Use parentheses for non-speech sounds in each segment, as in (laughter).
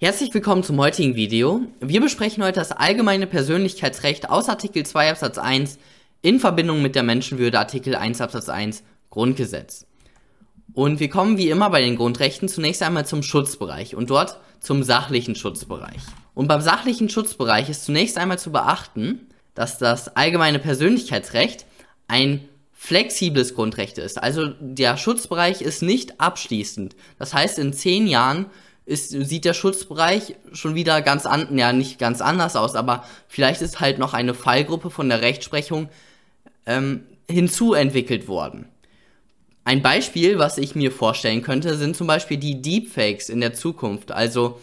Herzlich willkommen zum heutigen Video. Wir besprechen heute das allgemeine Persönlichkeitsrecht aus Artikel 2 Absatz 1 in Verbindung mit der Menschenwürde Artikel 1 Absatz 1 Grundgesetz. Und wir kommen wie immer bei den Grundrechten zunächst einmal zum Schutzbereich und dort zum sachlichen Schutzbereich. Und beim sachlichen Schutzbereich ist zunächst einmal zu beachten, dass das allgemeine Persönlichkeitsrecht ein flexibles Grundrecht ist. Also der Schutzbereich ist nicht abschließend. Das heißt, in zehn Jahren ist, sieht der Schutzbereich schon wieder ganz an, ja nicht ganz anders aus, aber vielleicht ist halt noch eine Fallgruppe von der Rechtsprechung ähm, hinzuentwickelt worden. Ein Beispiel, was ich mir vorstellen könnte, sind zum Beispiel die Deepfakes in der Zukunft. Also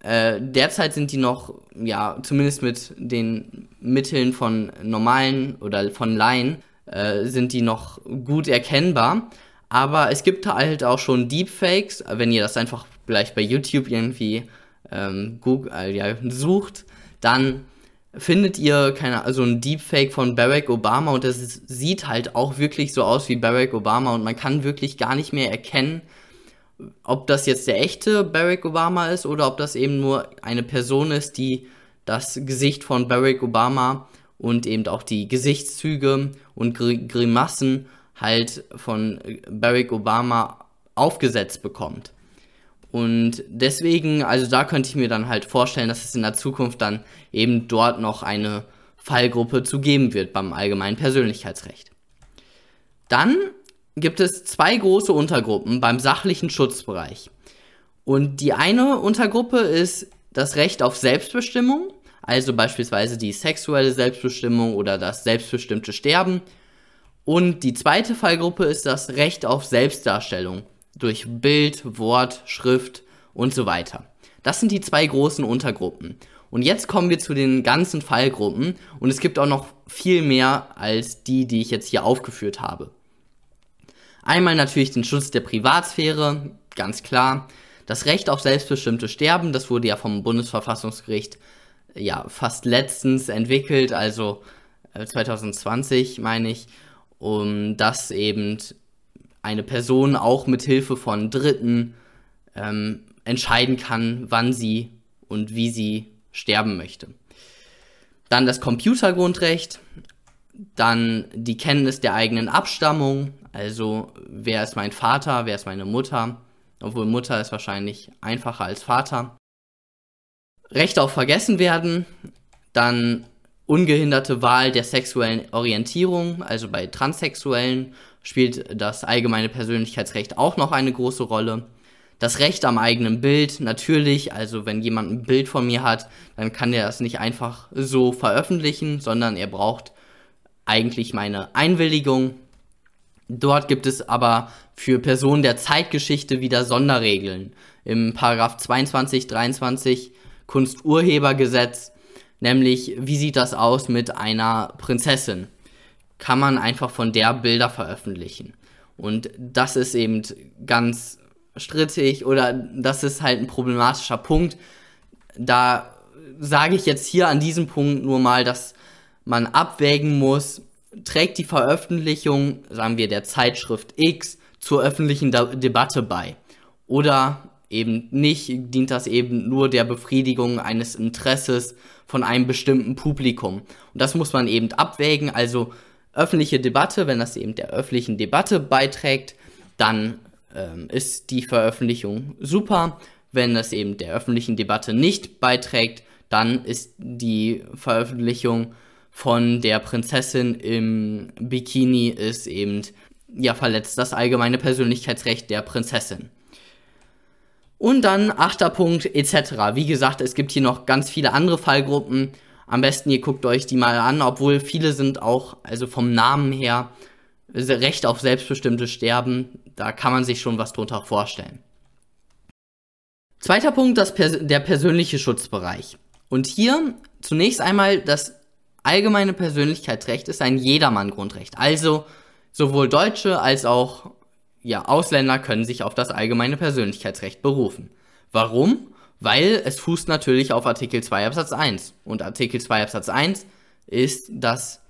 äh, derzeit sind die noch, ja, zumindest mit den Mitteln von normalen oder von Laien, äh, sind die noch gut erkennbar. Aber es gibt halt auch schon Deepfakes, wenn ihr das einfach vielleicht bei YouTube irgendwie ähm, Google, äh, ja, sucht, dann findet ihr keine, also ein Deepfake von Barack Obama und das ist, sieht halt auch wirklich so aus wie Barack Obama und man kann wirklich gar nicht mehr erkennen, ob das jetzt der echte Barack Obama ist oder ob das eben nur eine Person ist, die das Gesicht von Barack Obama und eben auch die Gesichtszüge und Grimassen halt von Barack Obama aufgesetzt bekommt. Und deswegen, also da könnte ich mir dann halt vorstellen, dass es in der Zukunft dann eben dort noch eine Fallgruppe zu geben wird beim allgemeinen Persönlichkeitsrecht. Dann gibt es zwei große Untergruppen beim sachlichen Schutzbereich. Und die eine Untergruppe ist das Recht auf Selbstbestimmung, also beispielsweise die sexuelle Selbstbestimmung oder das selbstbestimmte Sterben. Und die zweite Fallgruppe ist das Recht auf Selbstdarstellung, durch Bild, Wort, Schrift und so weiter. Das sind die zwei großen Untergruppen. Und jetzt kommen wir zu den ganzen Fallgruppen und es gibt auch noch viel mehr als die, die ich jetzt hier aufgeführt habe. Einmal natürlich den Schutz der Privatsphäre, ganz klar. Das Recht auf selbstbestimmte Sterben, das wurde ja vom Bundesverfassungsgericht ja fast letztens entwickelt, also 2020 äh, meine ich, um das eben eine Person auch mit Hilfe von Dritten ähm, entscheiden kann, wann sie und wie sie sterben möchte. Dann das Computergrundrecht, dann die Kenntnis der eigenen Abstammung, also wer ist mein Vater, wer ist meine Mutter, obwohl Mutter ist wahrscheinlich einfacher als Vater. Recht auf Vergessen werden, dann ungehinderte Wahl der sexuellen Orientierung, also bei Transsexuellen spielt das allgemeine Persönlichkeitsrecht auch noch eine große Rolle. Das Recht am eigenen Bild, natürlich, also wenn jemand ein Bild von mir hat, dann kann er das nicht einfach so veröffentlichen, sondern er braucht eigentlich meine Einwilligung. Dort gibt es aber für Personen der Zeitgeschichte wieder Sonderregeln. Im Paragraph 22, 23 Kunsturhebergesetz, nämlich wie sieht das aus mit einer Prinzessin? kann man einfach von der Bilder veröffentlichen. Und das ist eben ganz strittig oder das ist halt ein problematischer Punkt. Da sage ich jetzt hier an diesem Punkt nur mal, dass man abwägen muss, trägt die Veröffentlichung, sagen wir, der Zeitschrift X zur öffentlichen De Debatte bei. Oder eben nicht, dient das eben nur der Befriedigung eines Interesses von einem bestimmten Publikum. Und das muss man eben abwägen, also öffentliche Debatte, wenn das eben der öffentlichen Debatte beiträgt, dann ähm, ist die Veröffentlichung super. Wenn das eben der öffentlichen Debatte nicht beiträgt, dann ist die Veröffentlichung von der Prinzessin im Bikini ist eben ja verletzt das allgemeine Persönlichkeitsrecht der Prinzessin. Und dann achter Punkt etc. Wie gesagt, es gibt hier noch ganz viele andere Fallgruppen am besten ihr guckt euch die mal an, obwohl viele sind auch, also vom Namen her, Recht auf selbstbestimmtes Sterben, da kann man sich schon was drunter vorstellen. Zweiter Punkt, das Pers der persönliche Schutzbereich. Und hier zunächst einmal das allgemeine Persönlichkeitsrecht ist ein Jedermann-Grundrecht. Also sowohl Deutsche als auch ja, Ausländer können sich auf das allgemeine Persönlichkeitsrecht berufen. Warum? weil es fußt natürlich auf Artikel 2 Absatz 1. Und Artikel 2 Absatz 1 ist das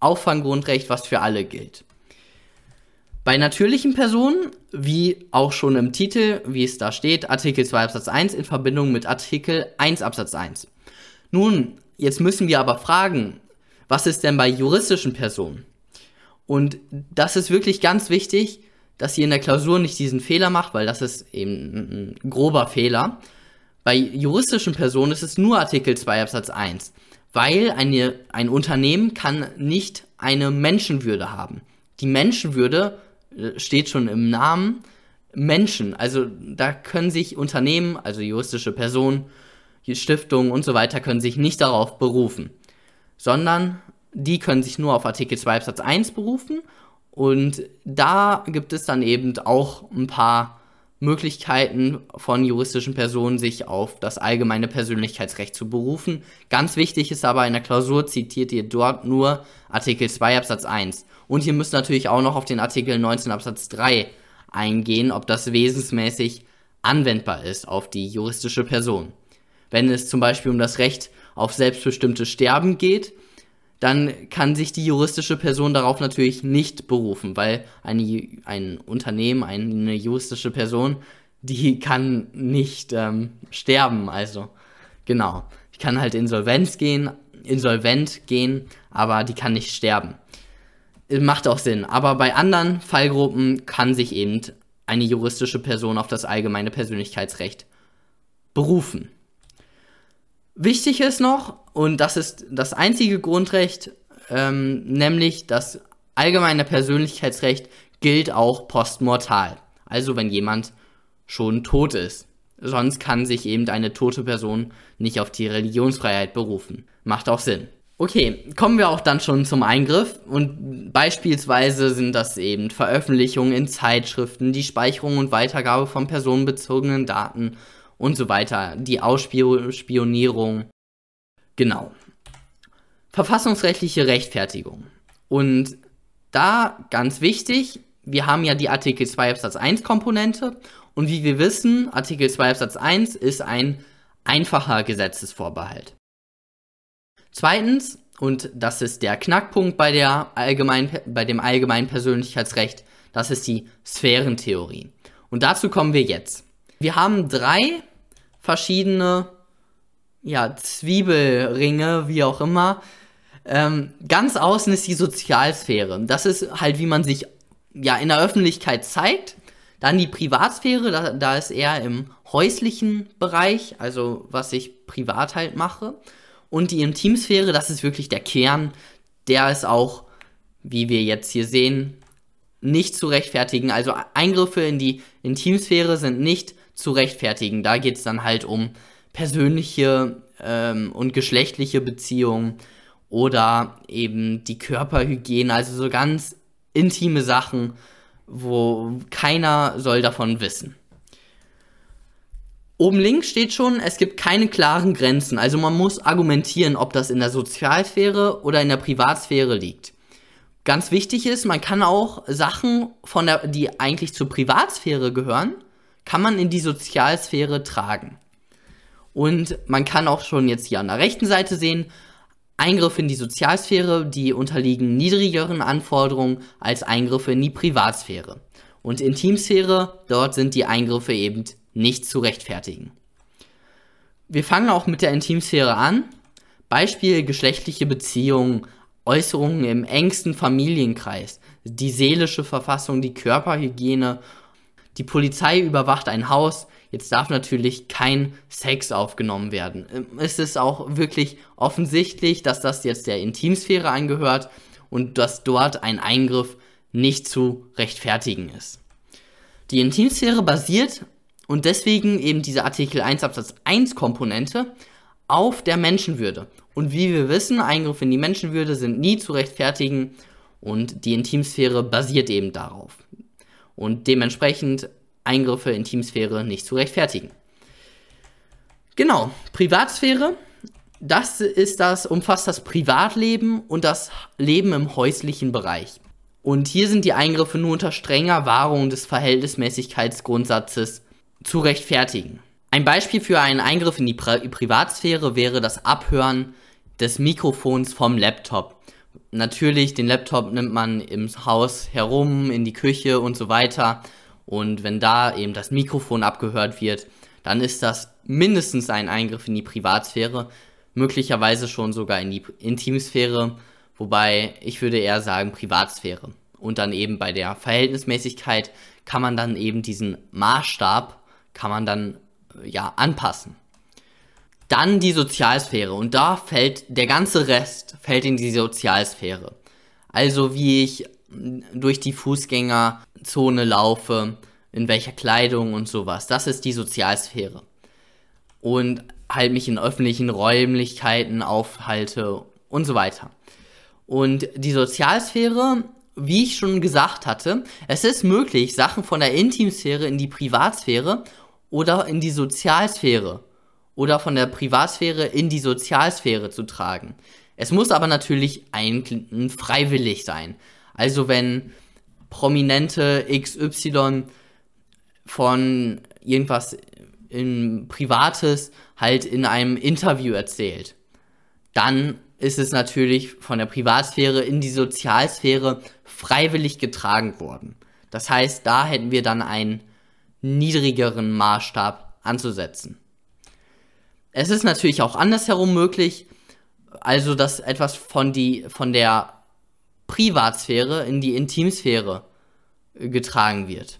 Auffanggrundrecht, was für alle gilt. Bei natürlichen Personen, wie auch schon im Titel, wie es da steht, Artikel 2 Absatz 1 in Verbindung mit Artikel 1 Absatz 1. Nun, jetzt müssen wir aber fragen, was ist denn bei juristischen Personen? Und das ist wirklich ganz wichtig, dass ihr in der Klausur nicht diesen Fehler macht, weil das ist eben ein grober Fehler. Bei juristischen Personen ist es nur Artikel 2 Absatz 1, weil eine, ein Unternehmen kann nicht eine Menschenwürde haben. Die Menschenwürde äh, steht schon im Namen Menschen. Also da können sich Unternehmen, also juristische Personen, Stiftungen und so weiter, können sich nicht darauf berufen, sondern die können sich nur auf Artikel 2 Absatz 1 berufen und da gibt es dann eben auch ein paar Möglichkeiten von juristischen Personen, sich auf das allgemeine Persönlichkeitsrecht zu berufen. Ganz wichtig ist aber, in der Klausur zitiert ihr dort nur Artikel 2 Absatz 1. Und ihr müsst natürlich auch noch auf den Artikel 19 Absatz 3 eingehen, ob das wesensmäßig anwendbar ist auf die juristische Person. Wenn es zum Beispiel um das Recht auf selbstbestimmtes Sterben geht, dann kann sich die juristische Person darauf natürlich nicht berufen, weil eine, ein Unternehmen, eine juristische Person, die kann nicht ähm, sterben. Also genau, ich kann halt insolvenz gehen, insolvent gehen, aber die kann nicht sterben. Macht auch Sinn. Aber bei anderen Fallgruppen kann sich eben eine juristische Person auf das allgemeine Persönlichkeitsrecht berufen. Wichtig ist noch, und das ist das einzige Grundrecht, ähm, nämlich das allgemeine Persönlichkeitsrecht gilt auch postmortal. Also wenn jemand schon tot ist. Sonst kann sich eben eine tote Person nicht auf die Religionsfreiheit berufen. Macht auch Sinn. Okay, kommen wir auch dann schon zum Eingriff und beispielsweise sind das eben Veröffentlichungen in Zeitschriften, die Speicherung und Weitergabe von personenbezogenen Daten und so weiter, die Ausspionierung. Genau. Verfassungsrechtliche Rechtfertigung. Und da ganz wichtig, wir haben ja die Artikel 2 Absatz 1 Komponente und wie wir wissen, Artikel 2 Absatz 1 ist ein einfacher Gesetzesvorbehalt. Zweitens, und das ist der Knackpunkt bei, der allgemein, bei dem allgemeinen Persönlichkeitsrecht, das ist die Sphärentheorie. Und dazu kommen wir jetzt. Wir haben drei verschiedene ja, Zwiebelringe, wie auch immer. Ähm, ganz außen ist die Sozialsphäre. Das ist halt, wie man sich ja in der Öffentlichkeit zeigt. Dann die Privatsphäre, da, da ist eher im häuslichen Bereich, also was ich privat halt mache. Und die Intimsphäre, das ist wirklich der Kern. Der ist auch, wie wir jetzt hier sehen, nicht zu rechtfertigen. Also Eingriffe in die Intimsphäre sind nicht zu rechtfertigen. Da geht es dann halt um persönliche ähm, und geschlechtliche Beziehungen oder eben die Körperhygiene, also so ganz intime Sachen, wo keiner soll davon wissen. Oben links steht schon, es gibt keine klaren Grenzen, also man muss argumentieren, ob das in der Sozialsphäre oder in der Privatsphäre liegt. Ganz wichtig ist, man kann auch Sachen, von der, die eigentlich zur Privatsphäre gehören, kann man in die Sozialsphäre tragen. Und man kann auch schon jetzt hier an der rechten Seite sehen, Eingriffe in die Sozialsphäre, die unterliegen niedrigeren Anforderungen als Eingriffe in die Privatsphäre. Und Intimsphäre, dort sind die Eingriffe eben nicht zu rechtfertigen. Wir fangen auch mit der Intimsphäre an. Beispiel geschlechtliche Beziehungen, Äußerungen im engsten Familienkreis, die seelische Verfassung, die Körperhygiene die Polizei überwacht ein Haus. Jetzt darf natürlich kein Sex aufgenommen werden. Ähm, es ist auch wirklich offensichtlich, dass das jetzt der Intimsphäre angehört und dass dort ein Eingriff nicht zu rechtfertigen ist. Die Intimsphäre basiert und deswegen eben diese Artikel 1 Absatz 1 Komponente auf der Menschenwürde. Und wie wir wissen, Eingriffe in die Menschenwürde sind nie zu rechtfertigen und die Intimsphäre basiert eben darauf und dementsprechend Eingriffe in Teamsphäre nicht zu rechtfertigen. Genau, Privatsphäre, das ist das, umfasst das Privatleben und das Leben im häuslichen Bereich. Und hier sind die Eingriffe nur unter strenger Wahrung des Verhältnismäßigkeitsgrundsatzes zu rechtfertigen. Ein Beispiel für einen Eingriff in die Pri Privatsphäre wäre das Abhören des Mikrofons vom Laptop, natürlich, den Laptop nimmt man im Haus herum, in die Küche und so weiter. Und wenn da eben das Mikrofon abgehört wird, dann ist das mindestens ein Eingriff in die Privatsphäre, möglicherweise schon sogar in die Intimsphäre, wobei ich würde eher sagen Privatsphäre. Und dann eben bei der Verhältnismäßigkeit kann man dann eben diesen Maßstab, kann man dann ja anpassen. Dann die Sozialsphäre und da fällt der ganze Rest fällt in die Sozialsphäre. Also wie ich durch die Fußgängerzone laufe, in welcher Kleidung und sowas. Das ist die Sozialsphäre. Und halt mich in öffentlichen Räumlichkeiten aufhalte und so weiter. Und die Sozialsphäre, wie ich schon gesagt hatte, es ist möglich, Sachen von der Intimsphäre in die Privatsphäre oder in die Sozialsphäre oder von der Privatsphäre in die Sozialsphäre zu tragen. Es muss aber natürlich ein, freiwillig sein. Also wenn prominente XY von irgendwas in Privates halt in einem Interview erzählt, dann ist es natürlich von der Privatsphäre in die Sozialsphäre freiwillig getragen worden. Das heißt, da hätten wir dann einen niedrigeren Maßstab anzusetzen. Es ist natürlich auch andersherum möglich, also dass etwas von, die, von der Privatsphäre in die Intimsphäre getragen wird.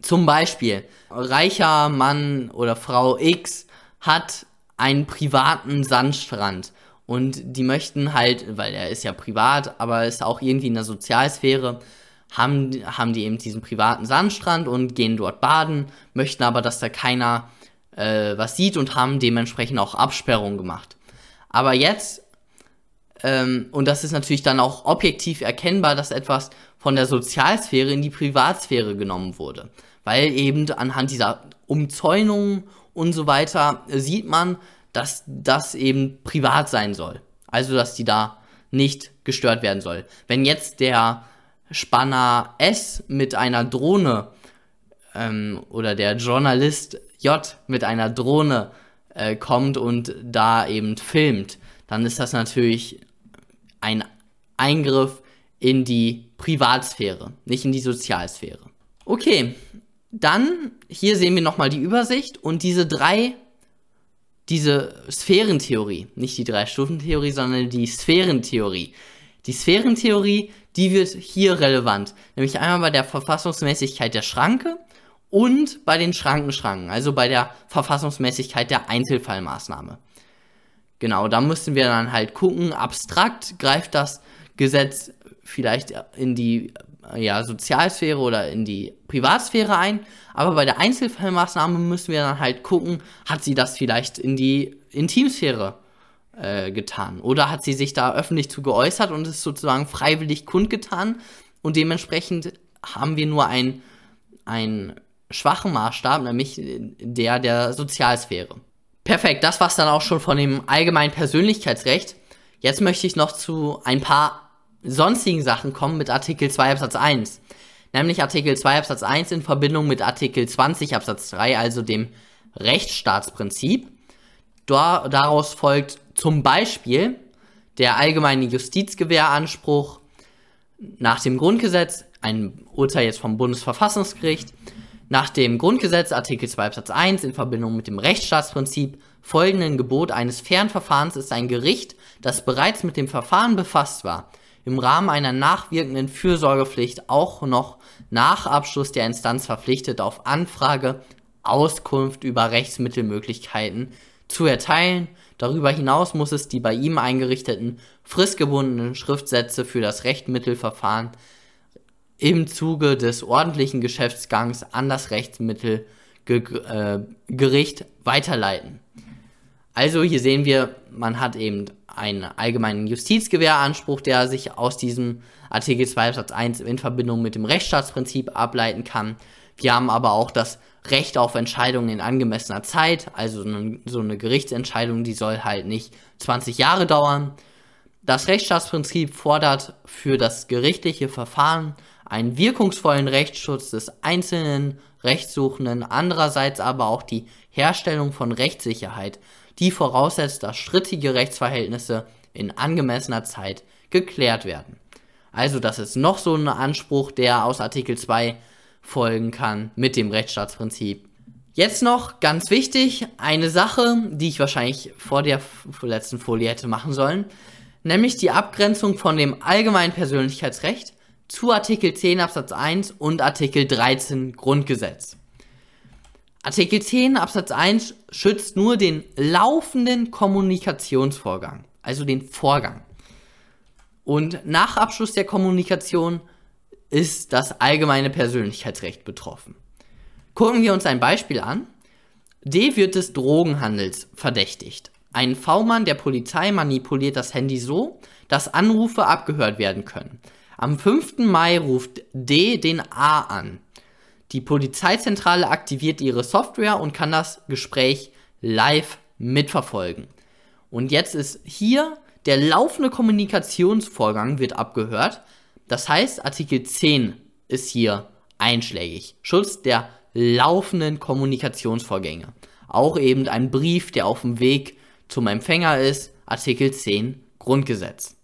Zum Beispiel, reicher Mann oder Frau X hat einen privaten Sandstrand und die möchten halt, weil er ist ja privat, aber ist auch irgendwie in der Sozialsphäre, haben, haben die eben diesen privaten Sandstrand und gehen dort baden, möchten aber, dass da keiner äh, was sieht und haben dementsprechend auch Absperrungen gemacht. Aber jetzt, ähm, und das ist natürlich dann auch objektiv erkennbar, dass etwas von der Sozialsphäre in die Privatsphäre genommen wurde. Weil eben anhand dieser Umzäunungen und so weiter sieht man, dass das eben privat sein soll. Also, dass die da nicht gestört werden soll. Wenn jetzt der Spanner S mit einer Drohne ähm, oder der Journalist J mit einer Drohne äh, kommt und da eben filmt, dann ist das natürlich ein Eingriff in die Privatsphäre, nicht in die Sozialsphäre. Okay, dann hier sehen wir nochmal die Übersicht und diese drei, diese Sphärentheorie, nicht die Drei-Stufen-Theorie, sondern die Sphärentheorie. Die Sphärentheorie, die wird hier relevant, nämlich einmal bei der Verfassungsmäßigkeit der Schranke und bei den Schrankenschranken, also bei der Verfassungsmäßigkeit der Einzelfallmaßnahme. Genau, da müssen wir dann halt gucken, abstrakt greift das Gesetz vielleicht in die ja, Sozialsphäre oder in die Privatsphäre ein, aber bei der Einzelfallmaßnahme müssen wir dann halt gucken, hat sie das vielleicht in die Intimsphäre äh, getan oder hat sie sich da öffentlich zu geäußert und ist sozusagen freiwillig kundgetan und dementsprechend haben wir nur ein, ein schwachen Maßstab, nämlich der der Sozialsphäre. Perfekt, das war's dann auch schon von dem allgemeinen Persönlichkeitsrecht. Jetzt möchte ich noch zu ein paar sonstigen Sachen kommen mit Artikel 2 Absatz 1. Nämlich Artikel 2 Absatz 1 in Verbindung mit Artikel 20 Absatz 3, also dem Rechtsstaatsprinzip. daraus folgt zum Beispiel der allgemeine Justizgewähranspruch nach dem Grundgesetz, ein Urteil jetzt vom Bundesverfassungsgericht, nach dem Grundgesetz Artikel 2 Absatz 1 in Verbindung mit dem Rechtsstaatsprinzip folgenden Gebot eines fairen Verfahrens ist ein Gericht, das bereits mit dem Verfahren befasst war, im Rahmen einer nachwirkenden Fürsorgepflicht auch noch nach Abschluss der Instanz verpflichtet, auf Anfrage Auskunft über Rechtsmittelmöglichkeiten zu erteilen. Darüber hinaus muss es die bei ihm eingerichteten fristgebundenen Schriftsätze für das Rechtmittelverfahren im Zuge des ordentlichen Geschäftsgangs an das Rechtsmittelgericht äh, weiterleiten. Also hier sehen wir, man hat eben einen allgemeinen Justizgewähranspruch, der sich aus diesem Artikel 2 Absatz 1 in Verbindung mit dem Rechtsstaatsprinzip ableiten kann. Wir haben aber auch das Recht auf Entscheidungen in angemessener Zeit, also so eine Gerichtsentscheidung, die soll halt nicht 20 Jahre dauern. Das Rechtsstaatsprinzip fordert für das gerichtliche Verfahren einen wirkungsvollen Rechtsschutz des einzelnen Rechtssuchenden, andererseits aber auch die Herstellung von Rechtssicherheit, die voraussetzt, dass strittige Rechtsverhältnisse in angemessener Zeit geklärt werden. Also das ist noch so ein Anspruch, der aus Artikel 2 folgen kann mit dem Rechtsstaatsprinzip. Jetzt noch ganz wichtig, eine Sache, die ich wahrscheinlich vor der letzten Folie hätte machen sollen, nämlich die Abgrenzung von dem allgemeinen Persönlichkeitsrecht zu Artikel 10 Absatz 1 und Artikel 13 Grundgesetz. Artikel 10 Absatz 1 schützt nur den laufenden Kommunikationsvorgang, also den Vorgang. Und nach Abschluss der Kommunikation ist das allgemeine Persönlichkeitsrecht betroffen. Gucken wir uns ein Beispiel an. D wird des Drogenhandels verdächtigt. Ein V-Mann der Polizei manipuliert das Handy so, dass Anrufe abgehört werden können. Am 5. Mai ruft D den A an. Die Polizeizentrale aktiviert ihre Software und kann das Gespräch live mitverfolgen. Und jetzt ist hier der laufende Kommunikationsvorgang wird abgehört. Das heißt, Artikel 10 ist hier einschlägig. Schutz der laufenden Kommunikationsvorgänge. Auch eben ein Brief, der auf dem Weg zum Empfänger ist. Artikel 10 Grundgesetz.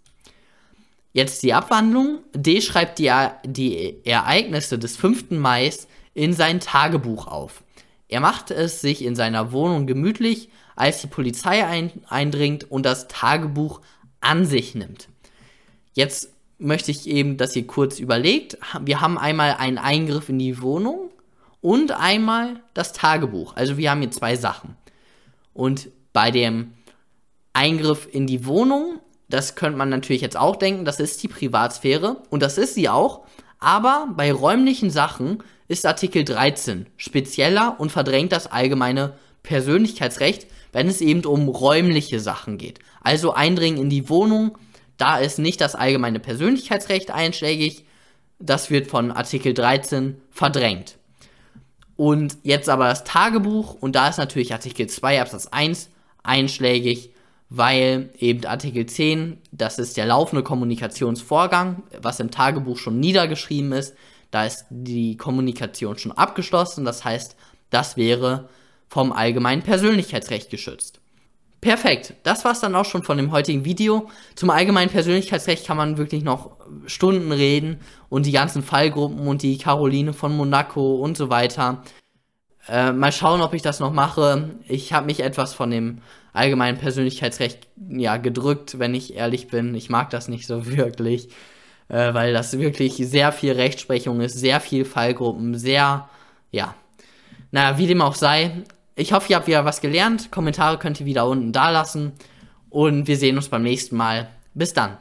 Jetzt die Abwandlung. D schreibt die, die Ereignisse des 5. Mai in sein Tagebuch auf. Er macht es sich in seiner Wohnung gemütlich, als die Polizei ein, eindringt und das Tagebuch an sich nimmt. Jetzt möchte ich eben, dass ihr kurz überlegt. Wir haben einmal einen Eingriff in die Wohnung und einmal das Tagebuch. Also wir haben hier zwei Sachen. Und bei dem Eingriff in die Wohnung, das könnte man natürlich jetzt auch denken, das ist die Privatsphäre und das ist sie auch. Aber bei räumlichen Sachen ist Artikel 13 spezieller und verdrängt das allgemeine Persönlichkeitsrecht, wenn es eben um räumliche Sachen geht. Also Eindringen in die Wohnung, da ist nicht das allgemeine Persönlichkeitsrecht einschlägig, das wird von Artikel 13 verdrängt. Und jetzt aber das Tagebuch und da ist natürlich Artikel 2 Absatz 1 einschlägig, weil eben Artikel 10, das ist der laufende Kommunikationsvorgang, was im Tagebuch schon niedergeschrieben ist, da ist die Kommunikation schon abgeschlossen, das heißt, das wäre vom allgemeinen Persönlichkeitsrecht geschützt. Perfekt, das war's dann auch schon von dem heutigen Video. Zum allgemeinen Persönlichkeitsrecht kann man wirklich noch Stunden reden und die ganzen Fallgruppen und die Caroline von Monaco und so weiter. Äh, mal schauen, ob ich das noch mache. Ich habe mich etwas von dem allgemeinen Persönlichkeitsrecht ja gedrückt, wenn ich ehrlich bin. Ich mag das nicht so (laughs) wirklich, äh, weil das wirklich sehr viel Rechtsprechung ist, sehr viel Fallgruppen, sehr ja. Naja, wie dem auch sei, ich hoffe, ihr habt wieder was gelernt. Kommentare könnt ihr wieder unten da lassen. Und wir sehen uns beim nächsten Mal. Bis dann.